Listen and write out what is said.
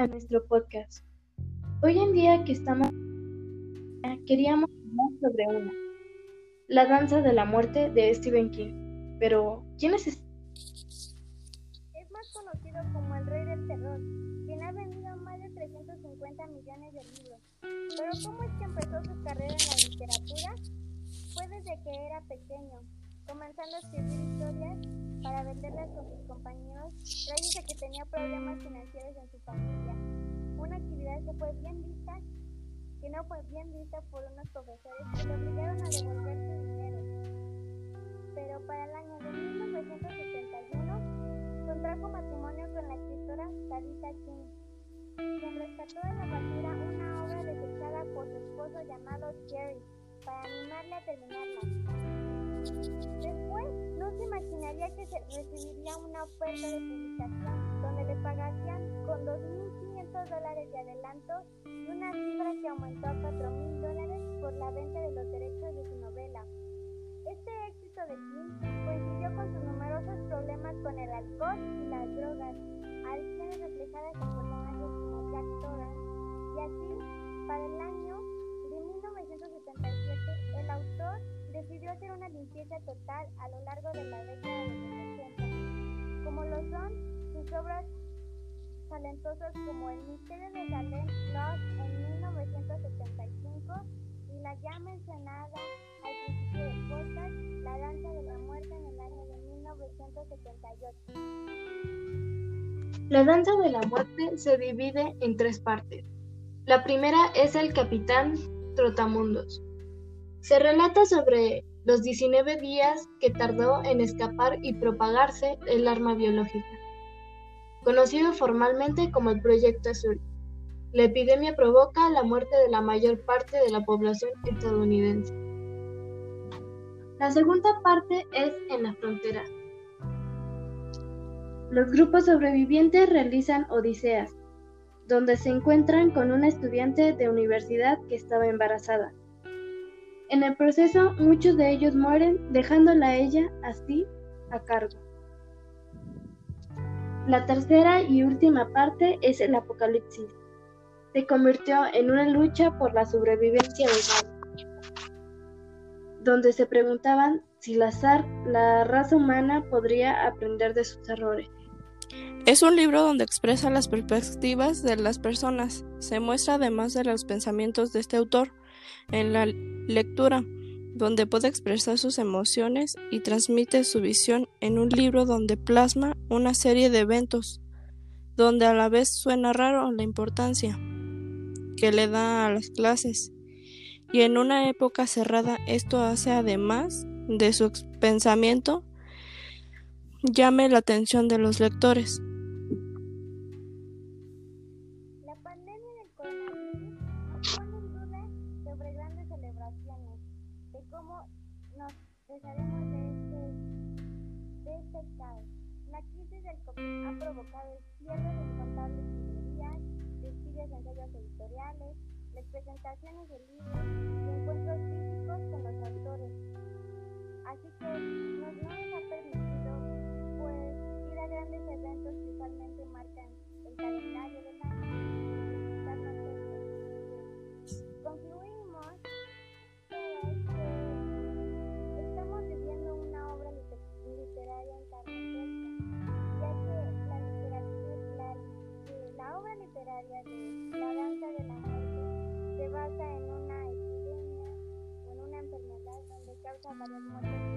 a nuestro podcast. Hoy en día que estamos queríamos hablar sobre una, La danza de la muerte de Stephen King. Pero, ¿quién es Es más conocido como el rey del terror, quien ha vendido más de 350 millones de libros. Pero ¿cómo es que empezó su carrera en la literatura? Fue desde que era pequeño, comenzando a escribir historias para venderlas con sus compañeros, gracias a que tenía problemas financieros en su familia. Una actividad que fue bien vista, que no fue bien vista por unos profesores que le obligaron a devolver su dinero. Pero para el año de 1971 contrajo matrimonio con la escritora Tabitha King, quien rescató de la basura una obra desechada por su esposo llamado Jerry para animarle a terminarla. Después, no se imaginaría que se recibiría una oferta de publicación donde le pagarían con 2.500 dólares de adelanto y una cifra que aumentó a 4.000 dólares por la venta de los derechos de su novela. Este éxito de King coincidió con sus numerosos problemas con el alcohol y las drogas, adicciones reflejadas en personajes como Jack Torrance, y así, para el año decidió hacer una limpieza total a lo largo de la década de los 80, como lo son sus obras talentosas como El misterio de Salem Lost en 1975 y la ya mencionada al principio del podcast La danza de la muerte en el año de 1978. La danza de la muerte se divide en tres partes. La primera es el capitán Trotamundos. Se relata sobre los 19 días que tardó en escapar y propagarse el arma biológica, conocido formalmente como el Proyecto Azul. La epidemia provoca la muerte de la mayor parte de la población estadounidense. La segunda parte es en la frontera. Los grupos sobrevivientes realizan odiseas, donde se encuentran con una estudiante de universidad que estaba embarazada. En el proceso, muchos de ellos mueren, dejándola a ella así a cargo. La tercera y última parte es el apocalipsis. Se convirtió en una lucha por la sobrevivencia del donde se preguntaban si la, la raza humana podría aprender de sus errores. Es un libro donde expresa las perspectivas de las personas. Se muestra además de los pensamientos de este autor en la lectura, donde puede expresar sus emociones y transmite su visión en un libro donde plasma una serie de eventos, donde a la vez suena raro la importancia que le da a las clases. Y en una época cerrada esto hace además de su pensamiento llame la atención de los lectores. Nos desharemos de este, de este caos. La crisis del COVID ha provocado el cierre de incontables librerías, despidos de ensayos editoriales, las presentaciones de libros y encuentros físicos con los autores. Así que nos no La danza de la muerte. Se basa en una epidemia en una enfermedad donde causa varias muertes